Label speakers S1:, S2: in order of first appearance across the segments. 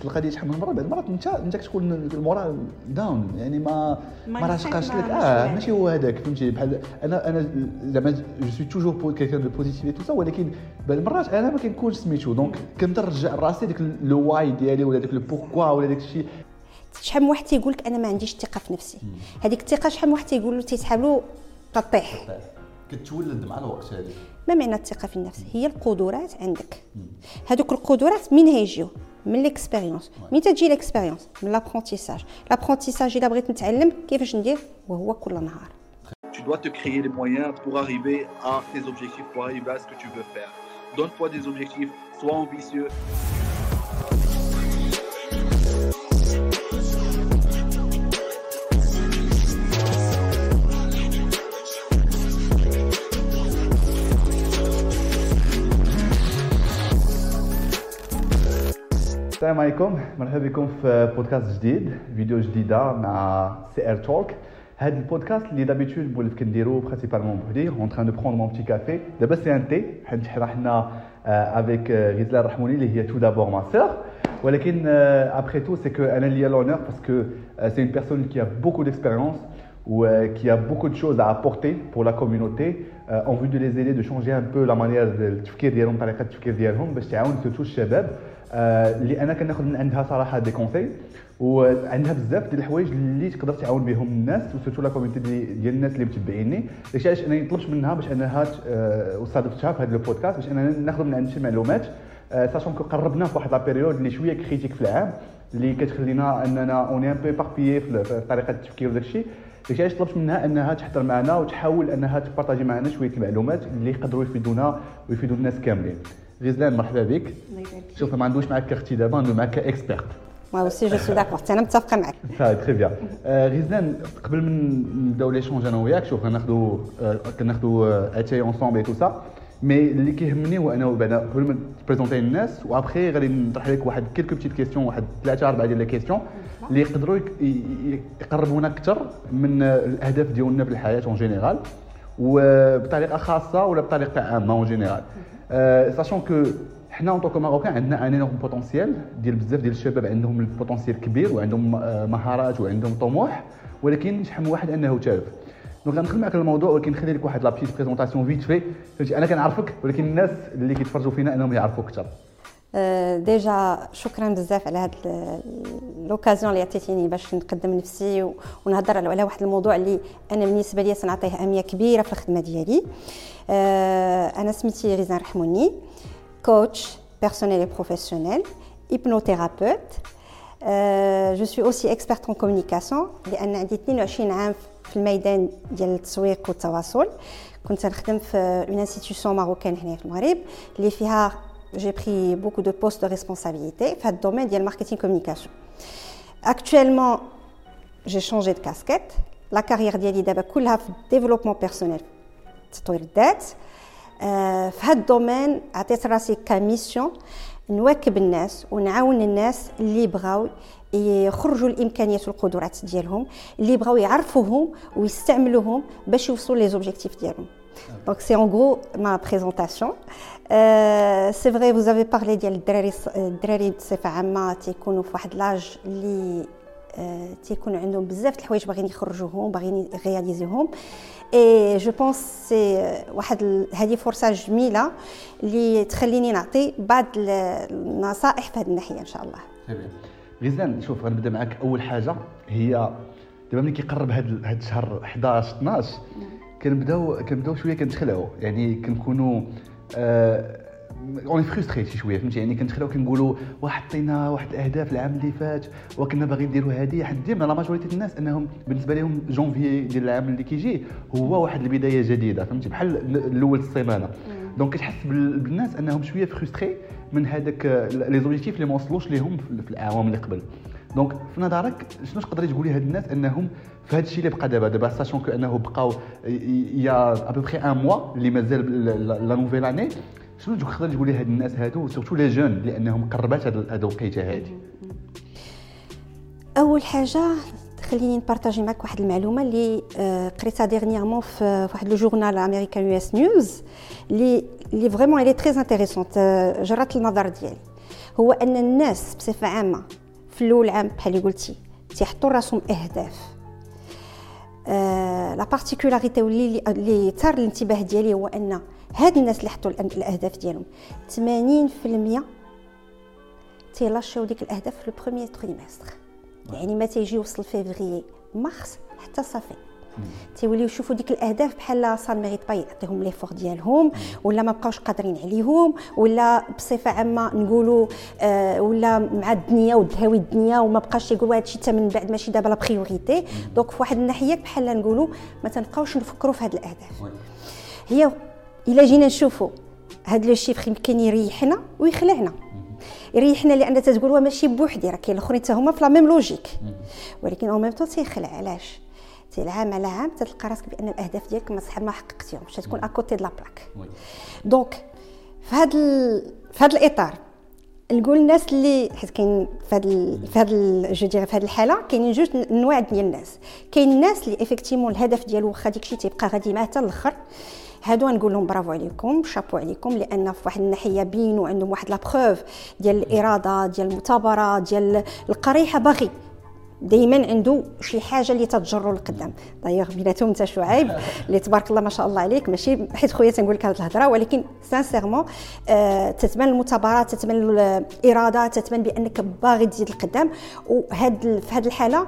S1: هكا
S2: القضية شحال من مرة بعد المرات انت انت كتكون ال moral down يعني ما ما راشقاش لك آه ماشي هو هذاك فهمتي؟ بحال أنا أنا زعما je suis toujours quelqu'un de positif tout ça ولكن بعض المرات أنا ما كنكونش سميتو. donc كنقدر نرجع راسي ديك le why ديالي ولا ديك le pourquoi ولا داك الشيء.
S1: شحال من واحد تيقول لك أنا ما عنديش الثقه في نفسي. هذيك الثقة شحال من واحد تيقول له تيسحب له تطيح.
S2: كتولد مع الوقت هذه
S1: ما معنى الثقة في النفس؟ هي القدرات عندك. هذوك القدرات من هيجيو؟ من ليكسبيريونس مين تجي ليكسبيريونس من لابرونتيساج لابرونتيساج الا بغيت نتعلم كيفاش ندير وهو كل نهار
S3: Tu dois te créer les moyens pour arriver à tes objectifs, pour arriver à ce que tu veux faire. Donne-toi des objectifs, sois ambitieux.
S2: السلام عليكم مرحبا بكم في بودكاست جديد فيديو جديده مع سي ار توك هذا البودكاست اللي دابيتود مولف كنديرو برينسيبالمون بوحدي اون تران دو بروندر مون بتي كافي دابا سي ان تي حيت حنا افيك غزلان الرحموني اللي هي تو دابور ما سور ولكن ابخي تو سي كو انا اللي لونور باسكو سي اون بيرسون كي ا بوكو ديكسبيريونس ou euh, qui a beaucoup de choses à apporter pour la communauté euh, en vue de les aider de changer un peu la manière de التفكير ديالهم طريقه التفكير ديالهم باش تعاون سورتو الشباب اللي أنا كناخذ من عندها صراحة des conseils وعندها بزاف ديال الحوايج اللي تقدر تعاون بهم الناس و surtout la community ديال الناس اللي متبعيني. داكشي علاش أنا طلبت منها باش أنها استضفتها في هذا البودكاست باش اننا ناخذ من عندها شي معلومات sachant que قربنا في واحد la période اللي شوية critique في العام اللي كتخلينا أننا on est un peu éparpillés في طريقة التفكير وداك الشيء داكشي علاش طلبت منها أنها تحضر معنا وتحاول أنها تبارطاجي معنا شوية المعلومات اللي يقدروا يفيدونا ويفيدوا الناس كاملين. غزلان مرحبا بك شوف ما عندوش معك كاختي دابا عنده معك ك expert
S1: moi aussi je suis d'accord. أنا متفقه معك
S2: صافي très bien غزلان قبل من نبداو l'échange أنا وياك شوف غناخذوا كناخذوا اتاي ensemble et tout ça mais اللي كيهمني هو انه بعدا قبل ما تبريزونتي الناس وابخي غادي نطرح لك واحد quelques petites questions واحد ثلاثة اربعه ديال les questions اللي يقدروا يقربونا أكثر من الاهداف ديالنا في الحياة en général وبطريقة خاصة ولا بطريقة عامة en général sachant que حنا en tant que marocains عندنا un énorme potentiel ديال بزاف ديال الشباب عندهم ال potentiel كبير وعندهم مهارات وعندهم طموح ولكن شحال من واحد أنه تالف donc غندخل معك الموضوع ولكن نخلي لك واحد la petite présentation vite fait أنا كنعرفك ولكن الناس اللي كيتفرجوا فينا أنهم يعرفوك أكثر.
S1: déjà شكرا بزاف على هاد l'occasion اللي عطيتيني باش نقدم نفسي ونهضر على واحد الموضوع اللي أنا بالنسبة لي سنعطيه أهمية كبيرة في الخدمة ديالي. أنا سميتي غزلان رحموني coach personnel professionnel hypnothérapeute. je suis aussi experte en communication لأن عندي 22 عام في الميدان ديال التسويق والتواصل. كنت نخدم في une institution marocaine هنا في المغرب اللي فيها j'ai pris beaucoup de postes de responsabilité dans le domaine du marketing communication. Actuellement, j'ai changé de casquette. La carrière ديالي دابا كلها في développement personnel تطوير الذات في هذا الدومين عطيت راسي كميسيون نواكب الناس ونعاون الناس اللي بغاو يخرجوا الامكانيات والقدرات ديالهم اللي بغاو يعرفوهم ويستعملوهم باش يوصلوا لي زوبجيكتيف ديالهم Donc c'est en gros ma présentation. Euh, c'est vrai, vous avez parlé ديال الدراري الدراري بصفة عامة تيكونوا في واحد l'âge اللي تيكون عندهم بزاف د الحوايج باغيين يخرجوهم باغيين رياليزيهم et je pense c'est واحد هذه فرصة جميلة اللي تخليني نعطي بعض النصائح في هذه الناحية إن شاء الله.
S2: غزلان شوف غنبدأ معك أول حاجة هي دابا ملي كيقرب هذا الشهر 11 12 كنبداو كنبداو شوية كنتخلعوا يعني كنكونوا on est frustrés شي شوية فهمتي؟ يعني كنتخلعوا كنقولوا واحد حطينا واحد الأهداف العام اللي فات وكنا باغيين نديروا هذه حد ديما la majorité الناس إنهم بالنسبة لهم جونفي ديال العام اللي كيجي هو واحد البداية جديدة فهمتي؟ بحال الأول السيمانه donc كتحس بالناس إنهم شوية frustrés من هذاك les objectifs اللي ما وصلوش ليهم في الأعوام اللي قبل. donc في نظرك شنو تقدري تقولي هاد الناس إنهم في هذا الشيء اللي بقى دابا. دابا sachant que أنه بقاو y a à peu près un mois اللي مازال la nouvelle année شنو تقدر تقولي هاد الناس هادو surtout les jeunes لأنهم قربات هاد الوقيتة هادي؟
S1: أول حاجة خليني نبارطاجي معك واحد المعلومة اللي آه، قريتها dernièrement في واحد le journal américain US News اللي اللي vraiment elle est très intéressante جرات النظر ديالي. هو أن الناس بصفة عامة في الأول عام بحال اللي قلتي تيحطوا راسهم أهداف. la particularité واللي اللي ثار الانتباه ديالي هو أن هاد الناس اللي حطوا الأهداف ديالهم 80% تيلاشيو ديك الأهداف في le premier trimestre يعني ما تيجي يوصل février mars حتى صافي. تيوليو يشوفوا ديك الأهداف بحال ça mérite pas يعطيهم l'effort ديالهم ولا ما بقاوش قادرين عليهم ولا بصفة عامة نقولوا آه ولا مع الدنيا ودهاوي الدنيا وما بقاش يقولوا هادشي حتى من بعد ماشي دابا la priorité donc في واحد الناحية بحال نقولوا ما تنبقاوش نفكروا في هاد الأهداف. هي إلا جينا نشوفوا هاد le chiffre يمكن يريحنا ويخلعنا. يريحنا لأن تتقول ماشي بوحدي راه كاين الآخرين حتى هما في la même logique. ولكن au même temps تيخلع علاش؟ عام على عام تلقى راسك بأن الأهداف ديالك ما ما حققتيهمش. تكون à côté de la plaque donc في هذا في هذا الإطار نقول الناس اللي حيت كاين في هذا في هذا je في هذه الحالة كاينين جوج انواع ديال الناس. كاين الناس اللي effectivement الهدف ديالو واخا داكشي تيبقى غادي معاه حتى الآخر هادو نقول لهم برافو عليكم شابو عليكم لأن في واحد الناحية بينوا عندهم واحد la preuve ديال الإرادة ديال المثابرة ديال القريحة باغي. دائما عنده شي حاجة اللي تتجرو لقدام دايوغ بيناتهم انت شعيب اللي تبارك الله ما شاء الله عليك ماشي حيت خويا تنقول لك هذه الهضرة ولكن sincèrement آه تتبان المثابرة تتبان الإرادة تتبان بأنك باغي تزيد لقدام وهاد في هذه الحالة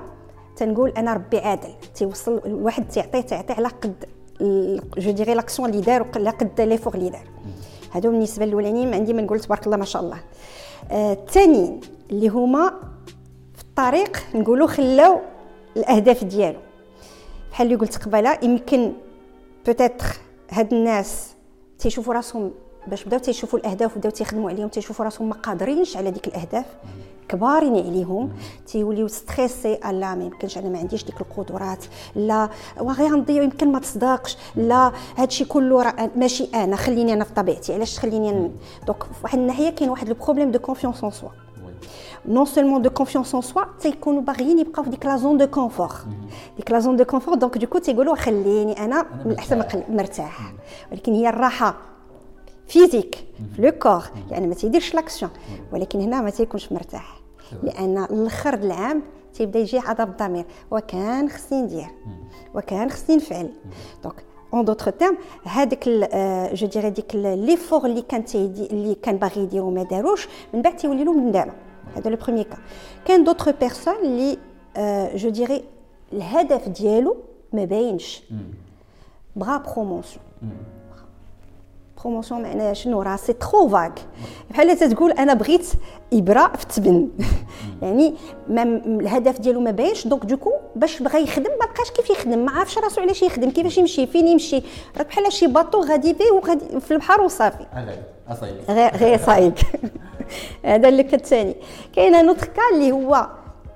S1: تنقول أنا ربي عادل. تيوصل الواحد تيعطي تيعطي على قد je dirais l'action اللي دار ولا قد l'effort اللي دار هادو بالنسبة للأولانيين عندي ما نقول تبارك الله ما شاء الله. الثانيين آه اللي هما الطريق نقولوا خلاو الأهداف ديالو. بحال اللي قلت قبيلة يمكن peut-être هاد الناس تيشوفوا راسهم باش بداو تيشوفوا الأهداف وبداو تيخدموا عليهم تيشوفوا راسهم ما قادرينش على ديك الأهداف كبارين عليهم تيوليو stressés لا ما يمكنش أنا ما عنديش ديك القدرات لا وغي نضيع يمكن ما تصدقش لا هادشي كله ماشي أنا خليني أنا في طبيعتي علاش تخليني donc واحد الناحية كاين واحد ال problème de confiance en soi non seulement de confiance en soi تيكونوا باغيين يبقاو في ديك la zone de confort ديك la zone de confort donc du coup تيقولوا خليني أنا من الاحسن مرتاح ولكن هي الراحه physique في le corps يعني ما تيديرش l'action ولكن هنا ما تيكونش مرتاح لأن الآخر العام تيبدا يجي عذاب الضمير وكان خصني ندير وكان خصني نفعل donc en d'autres termes هذاك je dirais ديك l'effort اللي كان اللي كان باغي يديرو ما داروش من بعد تيولي له ندامه هذا le premier cas كاين d'autres personnes اللي je dirais الهدف ديالو ما باينش بغا promotion promotion معناها شنو راه c'est trop vague بحال تتقول أنا بغيت ابره في التبن يعني ما الهدف ديالو ما باينش donc du coup باش بغى يخدم ما بقاش كيف يخدم؟ ما عارفش راسو علاش يخدم كيفاش يمشي؟ فين يمشي؟ راك بحال شي bateau غادي بيه وغادي في البحر وصافي. غير غير صايق هذا اللي الثاني كاين un autre cas اللي هو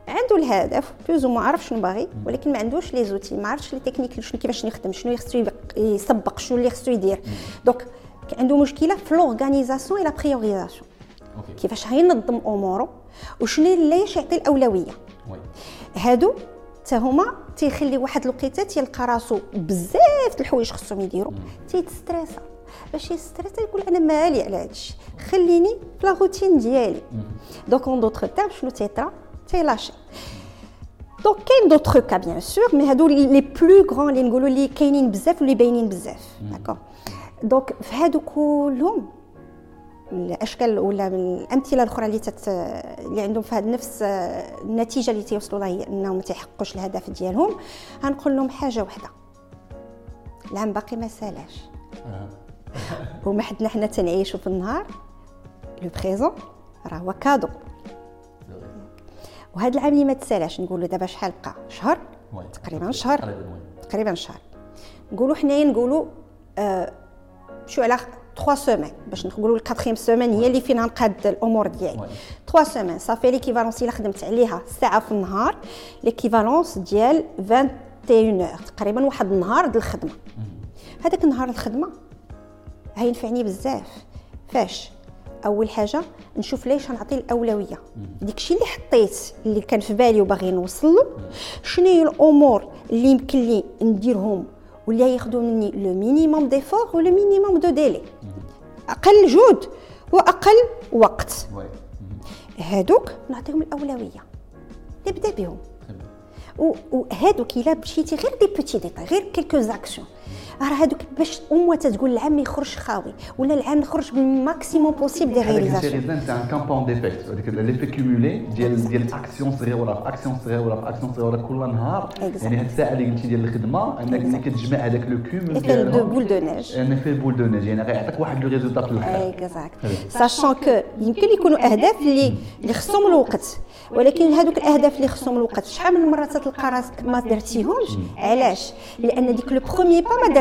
S1: عنده الهدف plus ou moins عرف شنو باغي ولكن ما عندوش les outils ما عرفش les techniques شنو كيفاش يخدم شنو خصو يسبق شنو اللي خصو يدير. donc عنده مشكلة في l'organisation et la priorisation كيفاش غينظم أموره وشنو اللي يعطي الأولوية. هادو حتى هما تيخلي واحد الوقيتة تيلقى راسو بزاف د الحوايج خصهم يديروا تيتستريسا. باش يستريسا يقول أنا مالي على هادشي خليني في la routine ديالي. donc en d'autres termes شنو تيطرا تيلاشي donc كاين d'autres cas bien sûr mais هادو les plus grands اللي نقولوا اللي كاينين بزاف واللي باينين بزاف. d'accord donc في هادو كلهم الأشكال ولا الأمثلة الأخرى اللي تت اللي عندهم في هذا نفس النتيجة اللي تيوصلوا لها هي إنهم ما تيحققوش الهدف ديالهم. غنقول لهم حاجة واحدة العام باقي ما سالاش. وما حدنا حنا تنعيشوا في النهار. le présent راه هو cadeau. وهذا العام اللي ما تسالاش نقولوا دابا شحال بقى؟ شهر؟ تقريبا شهر. تقريبا شهر. نقولوا حنايا نقولوا آه شو على 3 semaines باش نقولوا ال quatrième semaine هي اللي فين غنقاد الأمور ديالي. 3 semaines صافي l'équivalence إلا خدمت عليها ساعة في النهار l'équivalence ديال 21 heures تقريبا واحد النهار ديال الخدمة. هذاك النهار الخدمة هينفعني بزاف. فاش؟ أول حاجة نشوف ليش نعطي الأولوية. داكشي اللي حطيت اللي كان في بالي وباغي نوصل له شنو هي الأمور اللي يمكن لي نديرهم واللي ياخذوا مني le minimum d'effort و le minimum de délai أقل جهد واقل وقت. هادوك نعطيهم الأولوية. نبدأ بهم. وهادوك إلا مشيتي غير des petits détails غير quelques actions راه هذوك باش أمة تقول العام ما يخرج خاوي ولا العام نخرج بال maximum possible
S2: des réalisations هذاك ان كامبون ديفيكت هذيك l'effet cumulé ديال ديال اكسيون صغيره اكسيون صغيره اكسيون صغيره كل نهار. يعني هاد الساعة اللي قلتي ديال الخدمة أنك ملي كتجمع هذاك le cumul
S1: ديال de boule de neige
S2: أنا في boule de neige يعني غيعطيك واحد le résultat في الآخر.
S1: exact sachant que يمكن يكونوا أهداف اللي اللي خصهم الوقت ولكن هذوك الأهداف اللي خصهم الوقت شحال من مرة تلقى راسك ما درتيهمش؟ علاش؟ لأن ديك le premier pas ما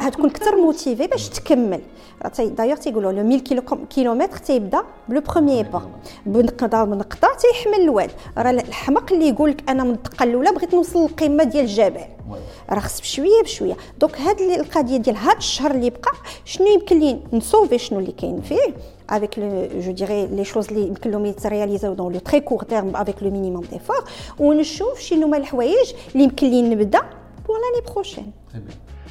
S1: غتكون أكثر motivé باش تكمل. دايوغ تيقولوا لو 1000 كيلومتر تيبدا ب le premier pas بنقطه بنقطه تيحمل الواد راه الحمق اللي يقول لك أنا من الدقة الأولى بغيت نوصل للقمة ديال الجبل. راه خص بشويه بشوية. donc هاد القضية ديال هاد الشهر اللي بقى شنو يمكن لي ن sauver شنو اللي كاين فيه؟ Avec le, je dirais les choses اللي يمكن لهم يترياليزاو dans le très court terme avec le minimum d'effort ونشوف شنو هما الحوايج اللي يمكن لي نبدأ pour l'année prochaine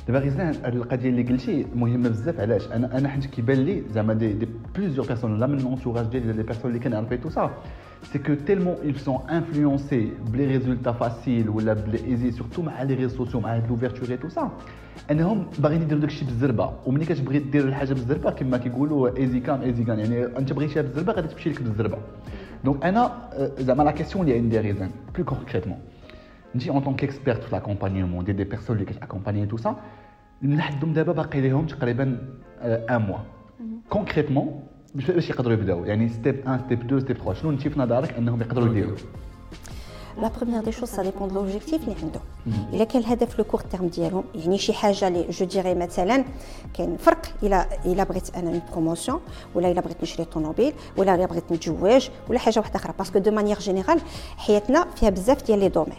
S2: دابا هاد القضية اللي قلتي مهمة بزاف علاش؟ أنا أنا حيت كيبان لي زعما de, de plusieurs personnes là من l'entourage ديالي des personnes اللي كنعرف tout ça c'est que tellement ils sont influencés ب les résultats faciles ولا ب les easy surtout مع les réseaux sociaux مع هاد l'ouverture tout ça أنهم باغيين يديروا داكشي بالزربه وملي كتبغي دير الحاجة بالزربه كما كيقولوا easy come easy go يعني أنت بغيتيها بالزربه غادي تمشي لك بالزربه donc أنا زعما la question اللي عندي غيزان بلو كونكريتمون انت اون طون كيكسبيرت في لاكومبانيمون ديال دي بيرسون اللي كتاكومباني تو سا لحدهم دابا باقي لهم تقريبا ان موا كونكريتمون باش يقدروا يبداو يعني ستيب 1 ستيب 2 ستيب 3 شنو انت في نظرك انهم يقدروا يديروا
S1: لا بروميير دي شوز سا ديبون دو لوبجيكتيف اللي عندهم الا كان الهدف لو كور تيرم ديالهم يعني شي حاجه اللي جو ديري مثلا كاين فرق الى الى بغيت انا اون بروموسيون ولا الا بغيت نشري طوموبيل ولا الا بغيت نتزوج ولا حاجه واحده اخرى باسكو دو مانيير جينيرال حياتنا فيها بزاف ديال لي دومين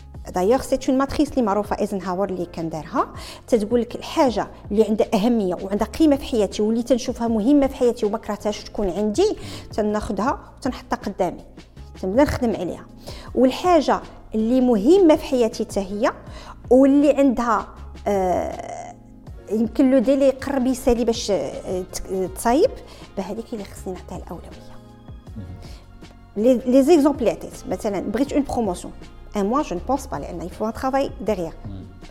S1: دايوغ سي اون ماتريس اللي معروفه ايزنهاور اللي كان دارها تتقول لك الحاجة اللي عندها أهمية وعندها قيمة في حياتي واللي تنشوفها مهمة في حياتي وما كرهتهاش تكون عندي تناخذها وتنحطها قدامي. تنبدأ نخدم عليها. والحاجة اللي مهمة في حياتي حتى هي واللي عندها آه يمكن le délai قرب يسالي باش آه، تصايب بهذيك اللي خصني نعطيها الأولوية. لي زيكزومبل عطيت مثلا بغيت اون بروموسيون. ان موا جو نبونس با لان يفو ان ترافاي ديغيغ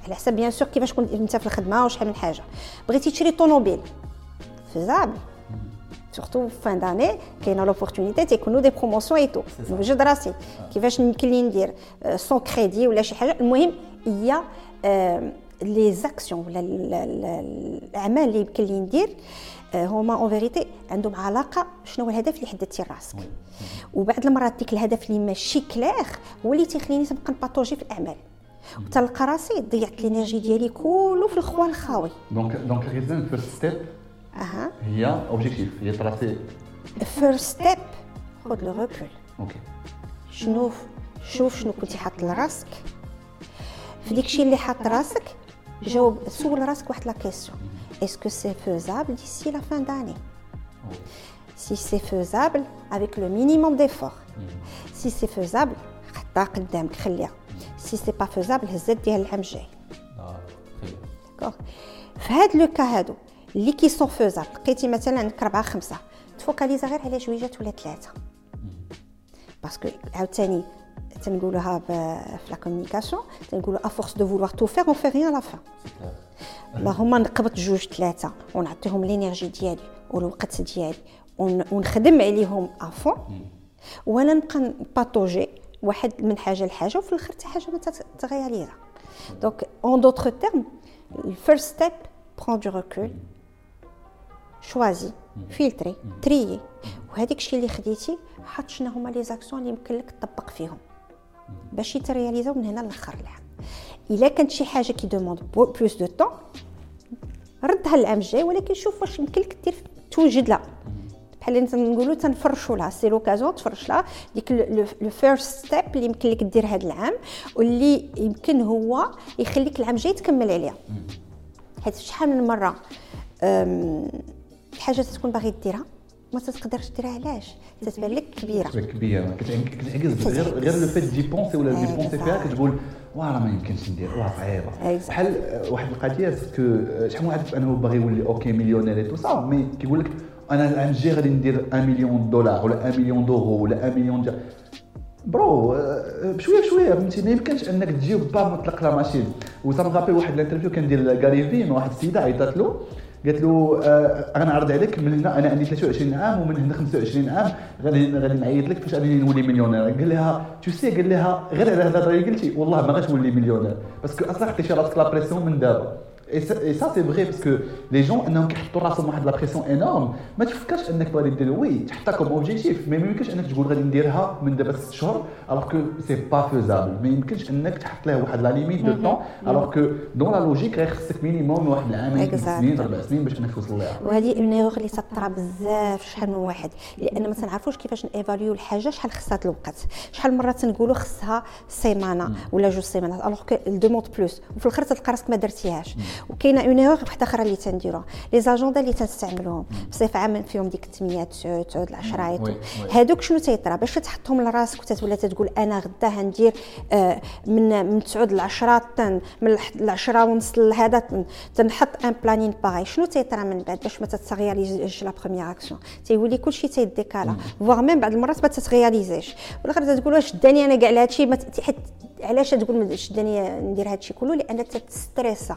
S1: على حسب بيان سور كيفاش كنت انت في الخدمه وشحال من حاجه بغيتي تشري طوموبيل فيزابل سورتو فان داني كاينه لوبورتونيتي تيكونوا دي بروموسيون اي تو نوجد راسي كيفاش يمكن لي ندير سون كريدي ولا شي حاجه المهم هي لي زاكسيون ولا الاعمال اللي يمكن لي ندير هما en vérité عندهم علاقة شنو هو الهدف اللي حددتي راسك وبعض المرات ديك الهدف اللي ماشي clair هو اللي تيخليني تبقى ن patauger في الأعمال. وتلقى راسي ضيعت ال énergie ديالي كله في الخوا الخاوي.
S2: donc donc reason first step أها. هي objectif هي tracer
S1: first step خذ le recul OK شنو شوف شنو كنتي حاط لراسك. في داكشي اللي حاط راسك جاوب سول راسك واحد لا كيسيون est-ce que c'est faisable d'ici la fin d'année Si c'est faisable, avec le minimum d'efforts. Si c'est faisable, si c'est pas faisable, D'accord في هذا لو كا هادو اللي كي سون فوزابل لقيتي مثلا عندك اربعه خمسه تفوكاليزا غير على جويجات ولا ثلاثه باسكو عاوتاني تنقولوها في la communication تنقولوا à force de vouloir tout faire on fait rien à la fin اللهم نقبط جوج ثلاثة ونعطيهم l'énergie ديالي والوقت ديالي. ونخدم عليهم à fond وأنا نبقى patauger واحد من حاجة لحاجة وفي الآخر حتى حاجة ما تتغياليزا donc en d'autres termes ال first step prends du recul choisis filtrer trier وهذيك الشيء اللي خديتي حط شنو هما les actions اللي يمكن لك تطبق فيهم. باش يترياليزاو من هنا لاخر العام. إلا كانت شي حاجة qui demande plus de temps ردها العام الجاي ولكن شوف واش يمكن لك دير توجد لها. بحال اللي نقولوا تنفرشوا لها c'est l'occasion تفرش لها. ديك le first step اللي يمكن لك دير هذا العام واللي يمكن هو يخليك العام الجاي تكمل عليها. حيت شحال من مرة الحاجة تكون باغي ديرها؟ ما تقدرش ديرها علاش؟ تتبان لك كبيرة.
S2: كبيرة. كتعجز غير غير le fait d'y penser ولا d'y penser فيها كتقول واه ما يمكنش ندير واه صعيبة. بحال واحد القضية parce que شحال من واحد انه باغي يولي OK مليونير et tout ça mais كيقول لك أنا العام الجاي غادي ندير 1 مليون دولار ولا 1 مليون دورو ولا 1 مليون ديال برو بشويه بشويه فهمتي؟ ما يمكنش أنك تجي با مطلق la machine. et ça me rappelle واحد ال interview كندير Gary Vee مع واحد السيدة عيطات له. قالت له آه أنا نعرض عليك من هنا أنا عندي 23 عام ومن هنا 25 عام غادي غادي نعيط لك فاش غادي نولي مليونير. قال لها tu sais قال لها غير على هذا اللي قلتي. والله ما غاش نولي مليونير parce que أصلا حطيتي راسك la pression من دابا. et ça c'est vrai parce que les jeunes انهم كيحطوا راسهم واحد la pression énorme ما تفكرش انك غادي دير oui تحطها comme objectif mais ما يمكنش انك تقول غادي نديرها من دابا ست شهور alors que c'est pas faisable ما يمكنش انك تحط لها واحد la limite de temps alors que dans la logique غير خصك minimum واحد العامين ثلاث سنين أربع سنين باش انك توصل لها
S1: وهذه une erreur اللي تطرا بزاف شحال من واحد. لأن ما تنعرفوش كيفاش ن évaluer الحاجة؟ شحال خصها الوقت شحال مره تنقولوا خصها سيمانة ولا جوج سيمانات. alors que demande plus وفي الآخر تلقى راسك ما درتيهاش. وكاينة une erreur وحده أخرى اللي تنديروها les agendas اللي تنستعملوهم بصفه عامه فيهم ديك 8 9 9 العشرة هادوك شنو تيطرا؟ باش تحطهم لراسك وتتولى تقول أنا غدا غندير آه، من من 9 ل 10 من 10 ونص لهذا تنحط un planning باغي. شنو تيطرا من بعد باش ما تتغياليزيش la première action؟ تيولي كلشي تيديكالا. voire même بعض المرات ما تتغياليزيش والآخر تقول واش داني أنا كاع هادشي علاش تقول شدني ندير هادشي كله لأن تستريسا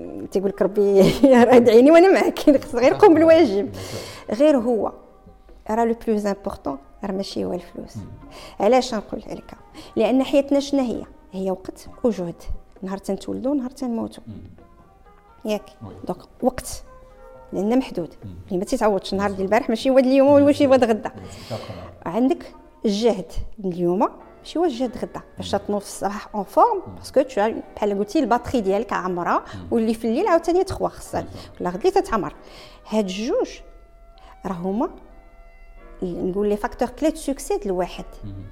S1: تيقول لك ربي ادعيني وأنا معاك غير قوم بالواجب. غير هو راه le plus important راه ماشي هو الفلوس. علاش نقول لك لأن حياتنا شنو هي؟ هي وقت وجهد. نهار تنتولدوا نهار تنموتوا ياك؟ donc وقت. لأن محدود. اللي ما تيتعوضش. النهار ديال البارح ماشي هو اليوم ولا ماشي هو غدا عندك الجهد. اليوم ماشي الجهد غدا باش تنوض في الصباح en forme parce que tu بحال قلتي ال batterie ديالك عامرة واللي في الليل عاوتاني تخوى خصها ولا غدي تتعمر. هاد الجوج راه هما نقول les facteurs clés de succès الواحد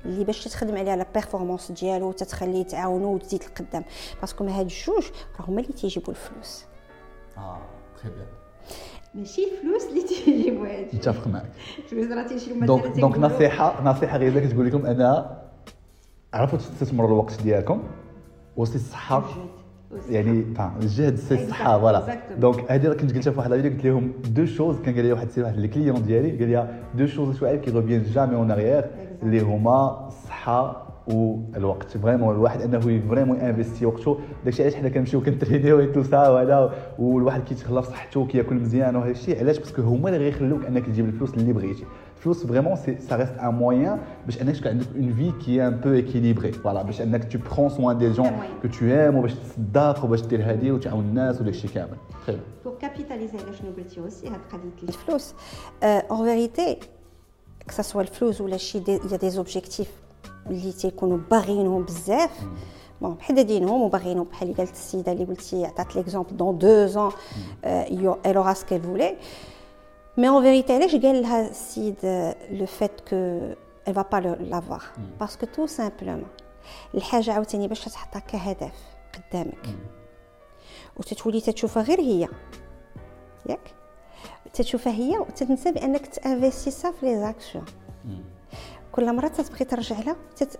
S1: اللي باش تخدم عليها la performance ديالو وتتخليه تعاونو وتزيد لقدام. parce que هاد الجوج راه هما اللي تيجيبوا الفلوس.
S2: آه très bien
S1: ماشي الفلوس اللي تيجيبوا هادشي
S2: متفق معك.
S1: الفلوس راه تيشريو
S2: donc donc نصيحه نصيحة غير تقول لكم أنا عرفوا تستثمروا الوقت ديالكم؟ و c'est الصحه يعني الجهد c'est الصحه voilà donc هذه كنت قلتها في واحد الفيديو قلت لهم deux choses كان قال لي واحد السي واحد ال client ديالي قال لي deux choses شوية qui reviennent jamais en arrière اللي هما الصحة والوقت. vraiment الواحد أنه vraiment investir وقته. داكشي علاش حنا كنمشيو كن entraîner و tout ça وهذا والواحد كيتهلا في صحته وكياكل مزيان وهذا الشيء علاش parce que هما اللي غيخلوك أنك تجيب الفلوس اللي بغيتي. الفلوس فريمون سي سا ريست ان موان باش انك تكون عندك اون في كي ان بو اكيليبري فوالا باش انك تو برون سوان دي جون كو تو ايم وباش تصدق وباش دير هذه وتعاون الناس وداك الشيء كامل
S1: تري بور كابيتاليزي على شنو قلتي اوسي هاد قضيه الفلوس اون فيريتي كسا سوا الفلوس ولا شي يا دي زوبجيكتيف اللي تيكونوا باغينهم بزاف بون محددينهم وباغينهم بحال اللي قالت السيده اللي قلتي عطات ليكزومبل دون دو زون اي اورا سكيل فولي Mais en vérité, je لها السيد le fait que elle va pas l'avoir. Parce que tout simplement الحاجة عاوتاني باش تحطها كهدف قدامك وتتولي تتشوفها غير هي ياك تتشوفها هي وتنسى بانك ت investir في les actions كل مره تتبغي ترجع لها تت...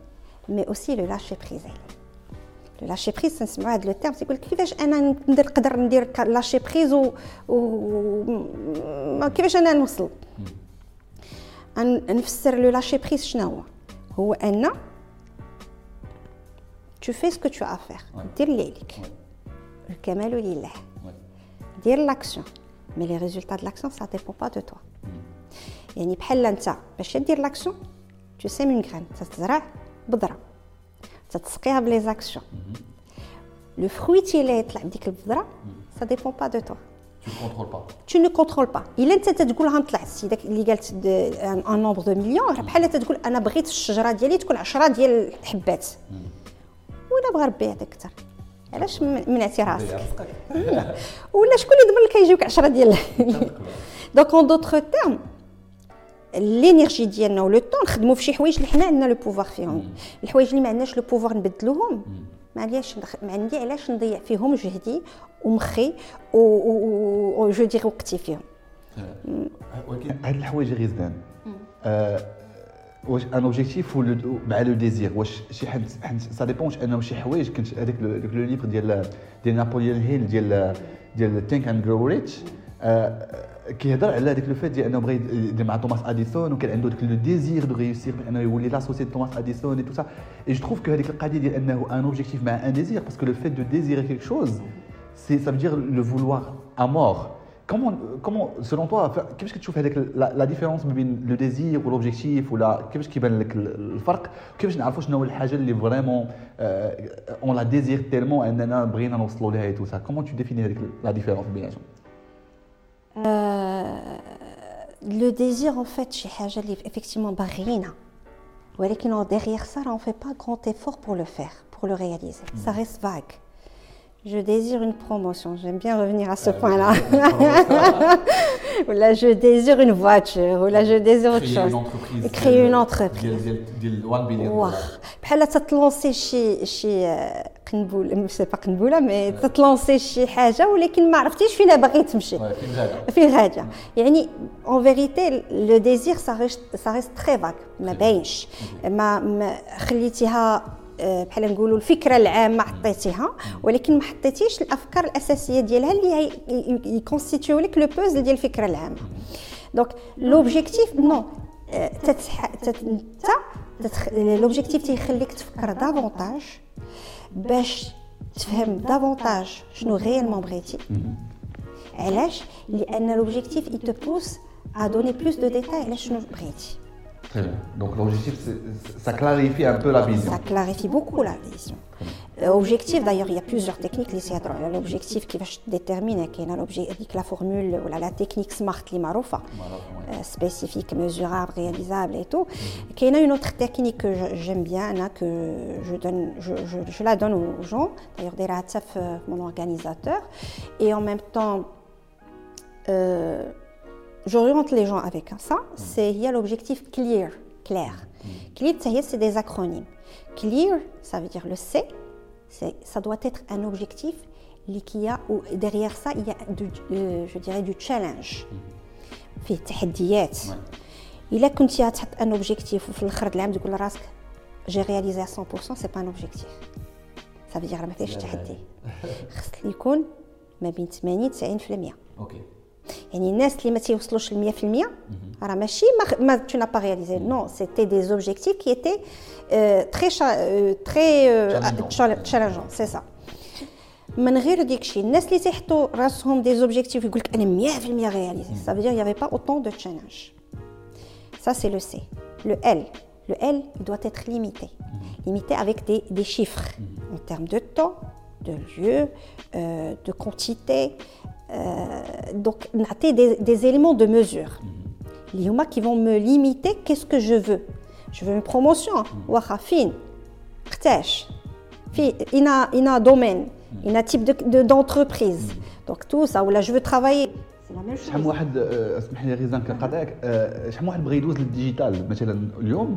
S1: مي اوسي لو لاشي بريز عليه لو لاشي بريز تنسمعوا هذا لو تيرم تيقول كيفاش انا نقدر ندير لاشي بريز و, و... كيفاش انا نوصل نفسر لو لاشي بريز شنو هو هو ان tu fais ce que tu as à faire دير اللي عليك الكمال لله دير لاكسيون مي لي ريزولتا دو لاكسيون سا ديبون با دو توا يعني بحال انت باش دير لاكسيون tu sèmes une graine تزرع بذرة. تتسقيها ب les actions. le fruit اللي يطلع بديك البذرة ça dépend pas de toi
S2: Tu contrôles pas.
S1: Tu ne contrôles pas. إلا أنت تقولها نطلع السي داك اللي قالت un nombre de millions راه بحال تقول أنا بغيت الشجرة ديالي تكون 10 ديال الحبات. ولا بغى ربي يعطيك أكثر. علاش منعتي راسك ولا شكون اللي ضمن لك يجيوك 10 ديال donc en d'autres termes l'énergie ديالنا و le temps نخدموا في شي حوايج اللي حنا عندنا le pouvoir فيهم. الحوايج اللي ما عندناش le pouvoir نبدلوهم. ما عنديش ما عندي علاش نضيع فيهم جهدي ومخي و جو دير وقتي فيهم.
S2: ولكن هاد الحوايج غير زدان. واش un objectif مع le désir واش شي حد ça dépend واش أنه شي حوايج. كنت هذاك le livre ديال ديال نابوليون هيل ديال ديال تينك اند جرو ريتش كيهضر على هذاك لو فات ديال انه بغى يدير مع توماس اديسون وكان عنده داك لو ديزير دو ريوسير انه يولي لاسوسي توماس اديسون اي تو سا اي جو تروف كو هذيك القضيه ديال انه ان اوبجيكتيف مع ان ديزير باسكو لو فات دو ديزير كيك شوز سي سا فو لو فولوار ا مور كومون كومون سولون توا كيفاش كتشوف هذاك لا ديفيرونس ما بين لو ديزير ولوبجيكتيف ولا كيفاش كيبان لك الفرق كيفاش نعرفوا شنو هو الحاجه اللي فريمون اون لا ديزير تيلمون اننا بغينا نوصلوا لها اي تو سا كومون تو ديفيني هذيك لا ديفيرونس بيناتهم
S1: Euh, le désir, en fait, chez Haja, effectivement, barrina. Hein. Derrière ça, on ne fait pas grand effort pour le faire, pour le réaliser. Mm. Ça reste vague. Je désire une promotion. J'aime bien revenir à ce ah, point-là. Ah, ou là, je désire une voiture. Ou là, je désire autre chose.
S2: Créer une entreprise.
S1: Créer euh, une entreprise.
S2: Wow. Là, ça
S1: te lancer chez, chez euh, قنبول سي با قنبوله مي تتلونسي شي حاجة ولكن ما عرفتيش فين باغي تمشي. فين غاده يعني اون فيريتي لو ديزير سا ريست تري فاك ما باينش ما خليتيها بحال نقولوا الفكرة العامة عطيتيها ولكن ما حطيتيش الأفكار الأساسية ديالها اللي يكونستيتيو لك لو بوزل ديال الفكرة العامة. دونك لوبجيكتيف نو انت لوبجيكتيف تيخليك تفكر دافونتاج باش تفهم دافونتاج شنو غيالمون بغيتي علاش لان لوبجيكتيف اي تو بوس ا دوني بلوس دو ديتاي على شنو بغيتي
S2: Très bien. Donc l'objectif, ça clarifie un peu la vision.
S1: Ça clarifie beaucoup la vision. Objectif, d'ailleurs, il y a plusieurs techniques. L'objectif qui va déterminer la formule ou la technique SMART, maroufa, spécifique, mesurable, réalisable et tout. Il y a une autre technique que j'aime bien, que je, donne, je, je, je la donne aux gens. D'ailleurs, des mon organisateur. Et en même temps, euh, j'oriente les gens avec ça, c'est il y a l'objectif clear, clair. Clear, c'est des acronymes. Clear, ça veut dire le C, ça doit être un objectif qui a, ou derrière ça, il y a, du, euh, je dirais, du challenge. في تحديات الا كنتي تحط ان اوبجيكتيف وفي الاخر العام تقول لراسك جي رياليزي 100% سي با ان اوبجيكتيف ça veut dire ما فيهش تحدي خص يكون ما بين 80 90%
S2: اوكي
S1: يعني الناس اللي ما تيوصلوش ل 100% راه ماشي ما تو نا با رياليزي نو سيتي دي زوبجيكتيف كي ايتي تري تري تشالنجون سي سا من غير ديك الشيء الناس اللي تيحطوا راسهم دي زوبجيكتيف يقول لك انا 100% رياليزي سا فو دير يافي با اوتون دو تشالنج Ça, c'est le C. Le L. Le L, il doit être limité. Limité avec des, des chiffres en termes de temps, de lieu, euh, de quantité, donc des, des éléments de mesure qui vont me limiter qu'est-ce que je veux je veux une promotion واخا فين اختاش في انا انا دومين انا تيب دو دونتربريز دونك تو سا ولا جو ترافاي
S2: شحال من واحد آه، اسمح لي غيزان كنقاطعك آه، شحال من واحد بغى يدوز للديجيتال مثلا اليوم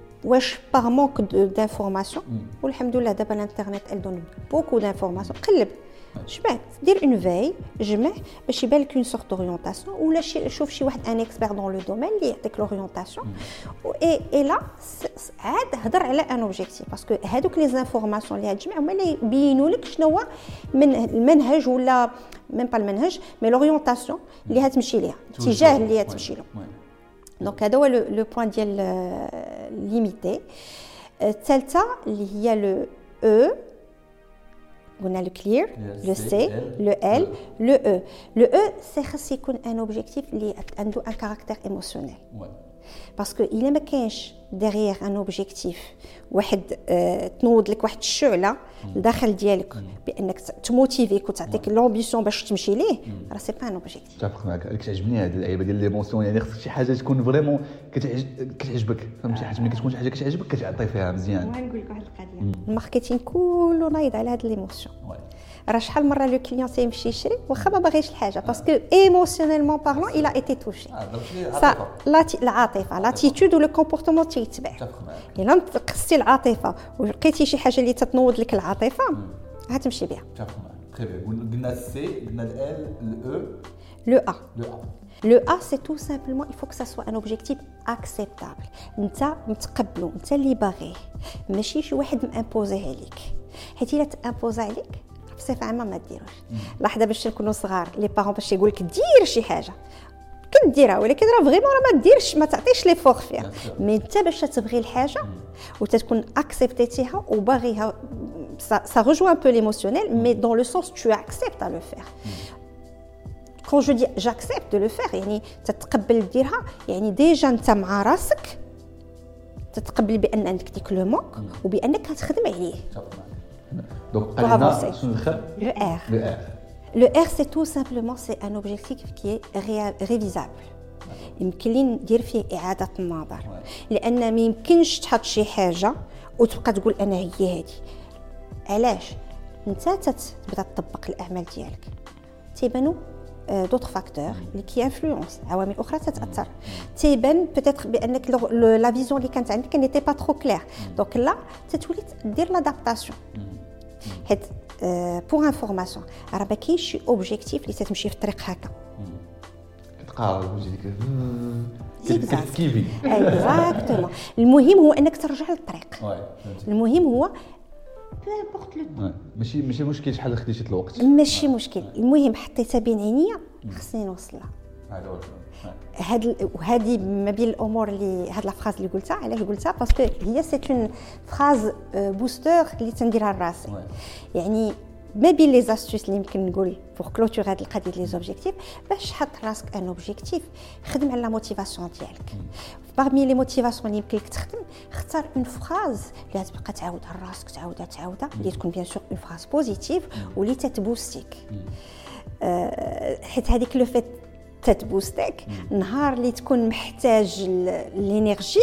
S1: واش par manque d'information والحمد لله دابا الانترنت il donne beaucoup d'informations قلب. جمعت دير اون في جمع باش يبان لك une sorte orientation ولا شي شوف شي واحد un expert dans le domaine اللي يعطيك l'orientation اي اي لا عاد هضر على un objectif parce que هادوك les informations اللي تجمع هما اللي يبينوا لك شنو هو من المنهج ولا même pas المنهج mais l'orientation اللي هتمشي ليها الاتجاه اللي هتمشي له. دونك هذا هو لو بوين ديال ليميتي الثالثه اللي هي لو او قلنا لو كلير لو سي لو ال لو او لو او سي خاص يكون ان اوبجيكتيف اللي عنده ان كاركتير ايموسيونيل parce que الا ما كاينش derrière un objectif واحد آه تنوض لك واحد الشعله لداخل ديالك بانك ت motiver ك وتعطيك l'ambition باش تمشي ليه راه c'est pas un objectif
S2: متفق معك كتعجبني هذه اللعيبه ديال l'émotion يعني خصك شي حاجة تكون vraiment كتعجبك فهمتي حيت ملي كتكون شي حاجة كتعجبك كتعطي فيها مزيان
S1: نقول لك واحد القضية ال marketing كله نايض على هاد l'émotion راه شحال مره le client سيمشي يشري واخا ما باغيش الحاجة parce que émotionnellement parlant il a été touché العاطفه l'attitude و le comportement تيتبع الا قصتي العاطفه ولقيتي شي حاجة اللي تتنوض لك العاطفه غتمشي بها
S2: très bien قلنا le C قلنا ال الاو
S1: le A le A le A c'est tout simplement il faut que ça soit un objectif acceptable. انت متقبلو انت اللي باغيه ماشي شي واحد م imposé يه عليك حيت الا ت imposé عليك بصفة عامة ما ديروش. لحظه باش نكونوا صغار les parents باش يقول لك دير شي حاجة. كديرها ولكن راه vraiment راه ما ديرش ما تعطيش l'effort فيها. mais انت باش تبغي الحاجة وتتكون accept يتيها وباغيها ça rejoint un peu l'émotionnel mais dans le sens tu acceptes le faire quand je dis j'accepte de le faire يعني تتقبل ديرها يعني déjà انت مع راسك تتقبل بأن عندك ديك le manque وبانك كتخدم عليه.
S2: Donc, Alina, le
S1: R. Le R. Le R, c'est tout simplement c'est un objectif qui est ré révisable. يمكن لي ندير فيه اعاده النظر لان ما يمكنش تحط شي حاجه وتبقى تقول انا هي هذه علاش انت تبدا تطبق الاعمال ديالك تيبانو دوطخ فاكتور اللي كي انفلونس عوامل اخرى تتاثر تيبان بيتيتر بانك لا فيزيون اللي كانت عندك نيتي با ترو كلير دونك لا تتولي دير لادابتاسيون حيت pour information راه ما كاينش شي objectif اللي تتمشي في الطريق هكا
S2: كتقارب وجهك
S1: exactement المهم هو انك ترجع للطريق المهم هو
S2: لو ماشي ماشي مشكل شحال خديتي الوقت
S1: ماشي مشكل المهم حطيتها بين عينيا خصني نوصلها هاد وهذه ما بين الأمور اللي هاد la phrase اللي قلتها علاش قلتها parce que هي c'est une phrase booster اللي تنديرها لراسي. يعني ما بين les astuces اللي يمكن نقول pour clôturer هاد القضية les objectifs باش تحط راسك un objectif خدم على la motivation ديالك. parmi les motivations اللي يمكن لك تخدم اختار une phrase اللي تبقى تعاودها لراسك تعاودها تعاودها اللي تكون bien sûr une phrase positive واللي تت booster يك. حيت هذيك le fait تت booster يك نهار اللي تكون محتاج l'énergie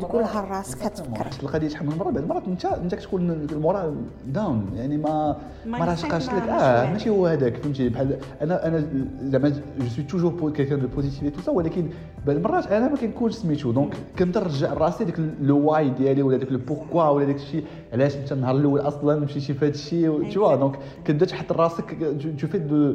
S1: تقولها لراسك
S2: كتفكر. القضية شحال من مره بعض المرات انت انت كتكون ال moral down يعني ما ما راشقاش لك. آه ماشي هو هذاك فهمتي؟ بحال أنا أنا زعما je suis toujours quelqu'un de positif tout ça ولكن بعض المرات أنا ما كنكونش سميتو. donc كنبدا نرجع راسي ديك le why ديالي ولا داك le pourquoi ولا داك الشيء. علاش انت النهار الأول أصلا مشيتي في هذا الشيء؟ tout donc كنبدا تحط راسك tu fais de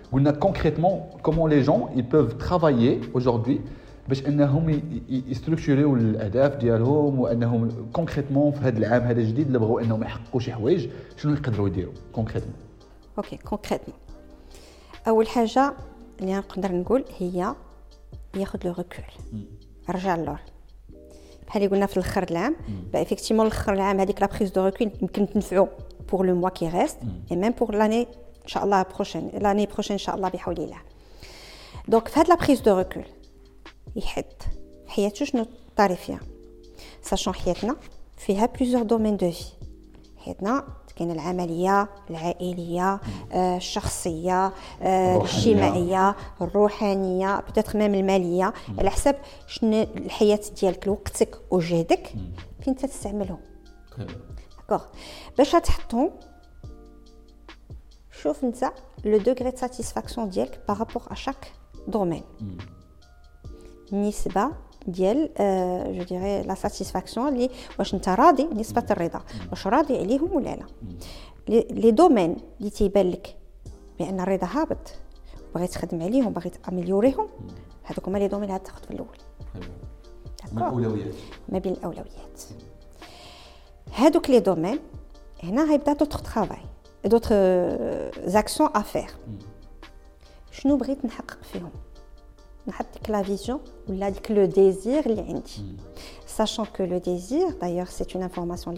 S2: قلنا كونكريتمون كومون لي جون ils peuvent travailler aujourd'hui باش انهم يستركتوريو الاهداف ديالهم وانهم كونكريتمون في هذا العام هذا الجديد اللي بغاو انهم يحققوا شي حوايج شنو يقدروا يديروا كونكريتمون
S1: اوكي كونكريتمون اول حاجه اللي نقدر نقول هي ياخذ لو ريكول رجع للور بحال اللي قلنا في الاخر العام افيكتيمون الاخر العام هذيك لا بريز دو ريكول يمكن تنفعو pour le mois qui reste et même pour l'année inchallah prochaine l'année prochaine إن شاء الله بحول الله donc في هاد la prise de recul. يحد حياته شنو طاري فيها sachant حياتنا فيها plusieurs domaines de vie. حياتنا كاين العملية العائليه الشخصيه الاجتماعيه الروحانيه peut-être même الماليه على حسب شنو الحياة ديالك وقتك وجهدك فين تستعملهم داكوغ باش تحطهم شوف انت لو دوغري دو ساتيسفاكسيون ديالك بارابور ا شاك دومين النسبه ديال جو ديغي لا ساتيسفاكسيون اللي واش انت راضي نسبه الرضا واش راضي عليهم ولا لا لي دومين اللي تيبان لك بان الرضا هابط بغيت تخدم عليهم باغي تامليوريهم هذوك هما لي دومين اللي غتاخذ في الاول
S2: ما الاولويات
S1: ما بين الاولويات هادوك لي دومين هنا غيبدا دوطخ ترافاي d'autres euh, actions à faire. Je nous bride la vision ou le désir mm. sachant que le désir d'ailleurs c'est une information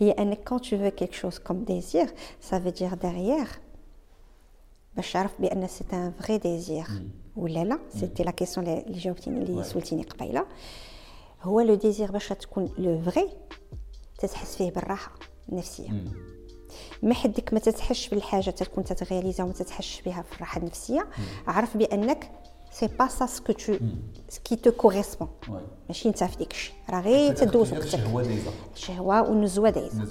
S1: et quand tu veux quelque chose comme désir ça veut dire derrière bah, c'est un vrai désir. Mm. Ou là mm. c'était la question que j'ai obtenue le désir bah, le vrai تتحس فيه بالراحة النفسية. ما حدك ما تتحش بالحاجة تكون تتغياليزا وما تتحش بها في الراحة النفسية. عرف بأنك سي با سا سكو تو سكي تو كوريسبون ماشي انت في ديك الشيء. راه غير تدوز وقتك. الشهوة دايزة. الشهوة والنزوة دايزة.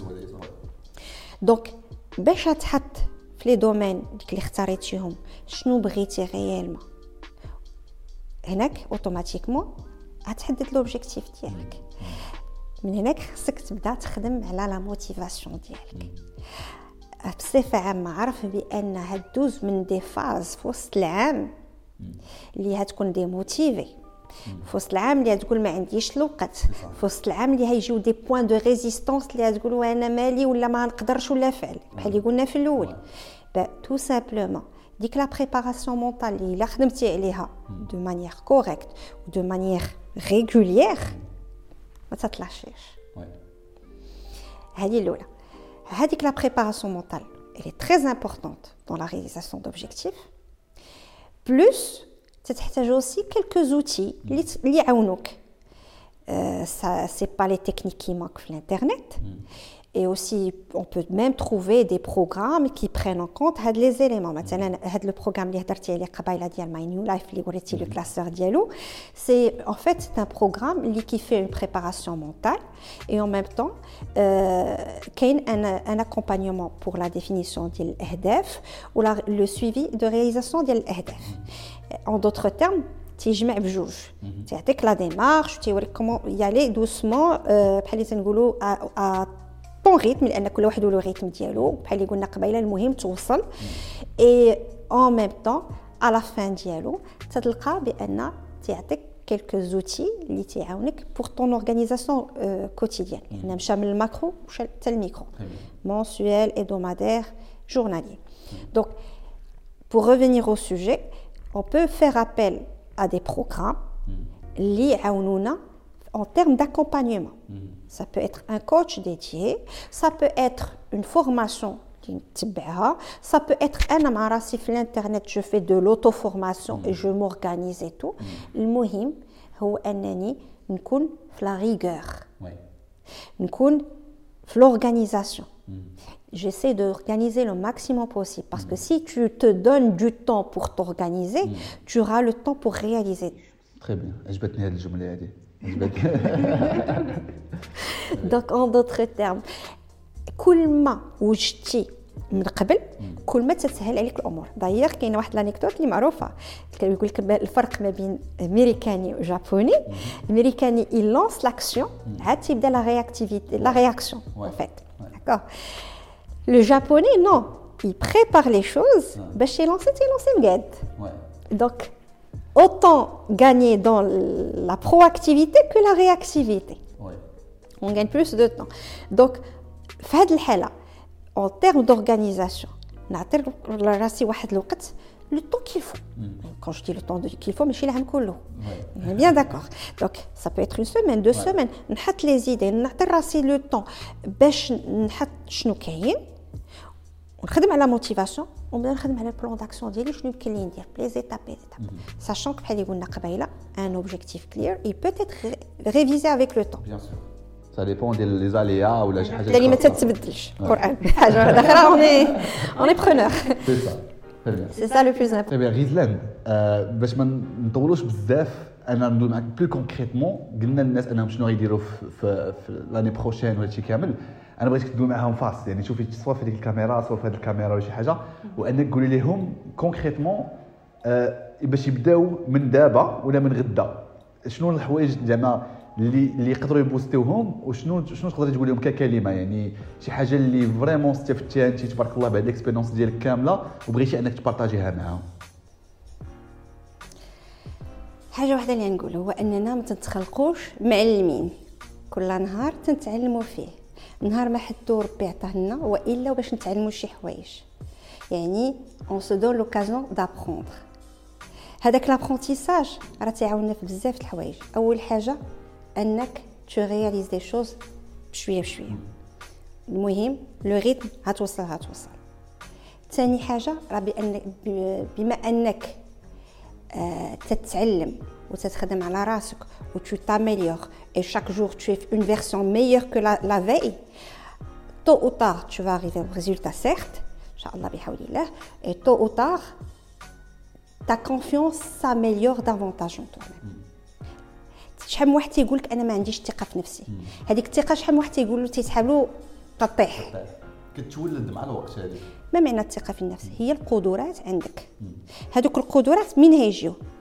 S1: Donc باش تحط في les domaines ديك اللي اختاريتيهم شنو بغيتي réellement هناك automatiquement غتحدد l'objectif ديالك. من هناك خصك تبدأ تخدم على la motivation ديالك. بصفة عامة عرف بأن هدوز من des phases في وسط العام اللي هتكون démotivé في وسط العام اللي تقول ما عنديش الوقت. في وسط العام اللي هيجيو des points de résistance اللي تقول أنا مالي ولا ما نقدرش ولا فعل. بحال اللي قلنا في الأول. tout simplement ديك la préparation mentale اللي الا خدمتي عليها de manière correcte و de manière régulière ما تطلعشيش هذه الاولى هذيك لا بريباراسيون مونطال elle est très importante dans la réalisation d'objectifs بلوس تتحتاج aussi quelques outils اللي يعاونوك ça c'est pas les techniques qui manquent في الانترنت et aussi on peut même trouver des programmes qui prennent en compte هاد les éléments مثلا هاد le programme اللي هضرتي عليه قبيله ديال My New Life اللي وريتي le classeur ديالو c'est en fait c'est un programme اللي qui fait une préparation mentale et en même temps كاين un, un accompagnement pour la définition ديال الاهداف ولا le suivi de réalisation ديال الاهداف en d'autres termes تيجمع بجوج تعطيك لا ديمارش تيوريك كومون يالي دوسمون بحال اللي تنقولوا بون ريتم لان كل واحد له ريتم ديالو بحال اللي قلنا قبيله المهم توصل اي اون ميم طون على فان ديالو تتلقى بان تيعطيك كيلكو زوتي اللي تيعاونك بور طون اورغانيزاسيون كوتيديان يعني مشى من الماكرو مشى حتى الميكرو mensuel hebdomadaire journalier donc pour revenir au sujet on peut faire appel à des programmes اللي يعاونونا en termes d'accompagnement. Mmh. Ça peut être un coach dédié, ça peut être une formation ça peut être un amarasi sur l'internet, je fais de l'auto-formation mmh. et je m'organise et tout. Le mohim, هو أنني نكون في la rigueur. Ouais. نكون في l'organisation. Mmh. j'essaie d'organiser le maximum possible. Parce que si tu te donnes du temps pour t'organiser, tu auras le temps pour réaliser.
S2: Très bien. عجبتني هذه الجملة هذه.
S1: Donc en d'autres termes, كل ما وجدتي من قبل كل ما تسهل عليك الامور دايوغ كاينه واحد لانيكدوت اللي معروفه يقول لك الفرق ما بين امريكاني وجابوني الامريكاني يلونس لاكسيون عاد تيبدا لا رياكتيفيتي لا رياكسيون ان فيت داكور لو جابوني نو il prépare les choses باش يلونسي تيلونسي مقاد دونك autant gagner dans la proactivité que la réactivité. On gagne plus de temps. Donc, en termes d'organisation, le temps qu'il faut. Mm. Quand je dis le temps qu'il faut, mais chez l'âme On est bien d'accord. Donc, ça peut être une semaine, deux semaines. On les idées, on le temps. باش نحط شنو كاين ونخدم على موتيفاسيون ونبدا نخدم على البلان داكسيون ديالي شنو يمكن لي ندير لي زيتاب لي زيتاب ساشون بحال اللي قلنا قبيله ان اوبجيكتيف كلير اي بوت اتر ريفيزي افيك لو طون
S2: بيان سور سا ديبون ديال لي زاليا ولا شي حاجه
S1: اللي ما تتبدلش القران حاجه واحده اخرى اوني اوني برونور
S2: سي سا
S1: سي سا لو بلوز امبورطون
S2: تري بيان غيزلان باش ما نطولوش بزاف انا ندوي معاك بلو كونكريتمون قلنا للناس انهم شنو غيديروا في, في لاني بروشين وهادشي كامل أنا بغيتك تدوي معاهم فاس يعني شوفي soit في هذيك الكاميرا soit في هذه الكاميرا ولا شي حاجة وأنك تقولي لهم concrètement آه باش يبداو من دابا ولا من غدا. شنو الحوايج زعما اللي اللي يقدروا ي booster يوهم وشنو شنو تقدري تقول لهم ككلمة؟ يعني شي حاجة اللي vraiment استفدتيها انت تبارك الله بعد l'expérience ديالك كاملة وبغيتي أنك ت partager يها معاهم.
S1: حاجة واحدة اللي نقول هو أننا ما تتخلقوش معلمين كل نهار تنتعلموا فيه. نهار ما حدو ربي عطاه لنا وإلا باش نتعلموا شي حوايج. يعني on se donne l'occasion d'apprendre هذاك l'apprentissage راه تيعاوننا في بزاف الحوايج. أول حاجة أنك tu réalises des choses بشوية بشوية. المهم le rythme هتوصل هتوصل. ثاني حاجة راه بأن بما أنك آه تتعلم وتتخدم على راسك و tu t'améliores et chaque jour tu es une version meilleure que la, la veille. Tôt ou tard tu vas arriver au résultat certes. Et tôt ou tard ta confiance s'améliore davantage en toi-même. شحال من واحد تيقول لك أنا ما عنديش الثقه في نفسي. هذيك الثقة شحال من واحد تيقول له تيسحب له تطيح.
S2: كتولد مع الوقت هذه.
S1: ما معنى الثقة في النفس؟ هي القدرات عندك. هذوك القدرات من هيجيو؟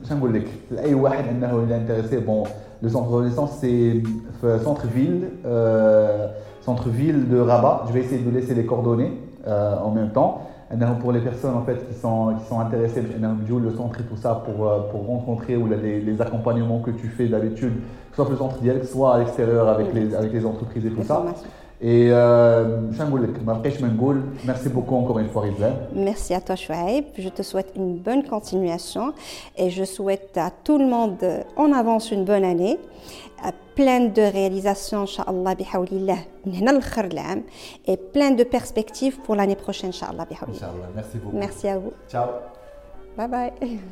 S2: باش نقول لك لاي واحد انه الا انتريسي بون لو سونتر دو ليسونس سي في سونتر فيل سونتر فيل دو رابا جو vais essayer de laisser les coordonnées euh, en même temps pour les personnes en fait qui sont qui sont intéressées le centre et tout ça pour pour rencontrer ou les, les accompagnements que tu fais d'habitude soit le centre direct soit à l'extérieur avec les avec les entreprises et tout ça et euh, merci beaucoup encore une fois Rizlan.
S1: Merci à toi Chouaib. Je te souhaite une bonne continuation et je souhaite à tout le monde en avance une bonne année. plein de réalisations inchallah bihawlillah et plein de perspectives pour l'année prochaine inchallah
S2: Inch'Allah. Merci beaucoup.
S1: Merci à vous.
S2: Ciao.
S1: Bye bye.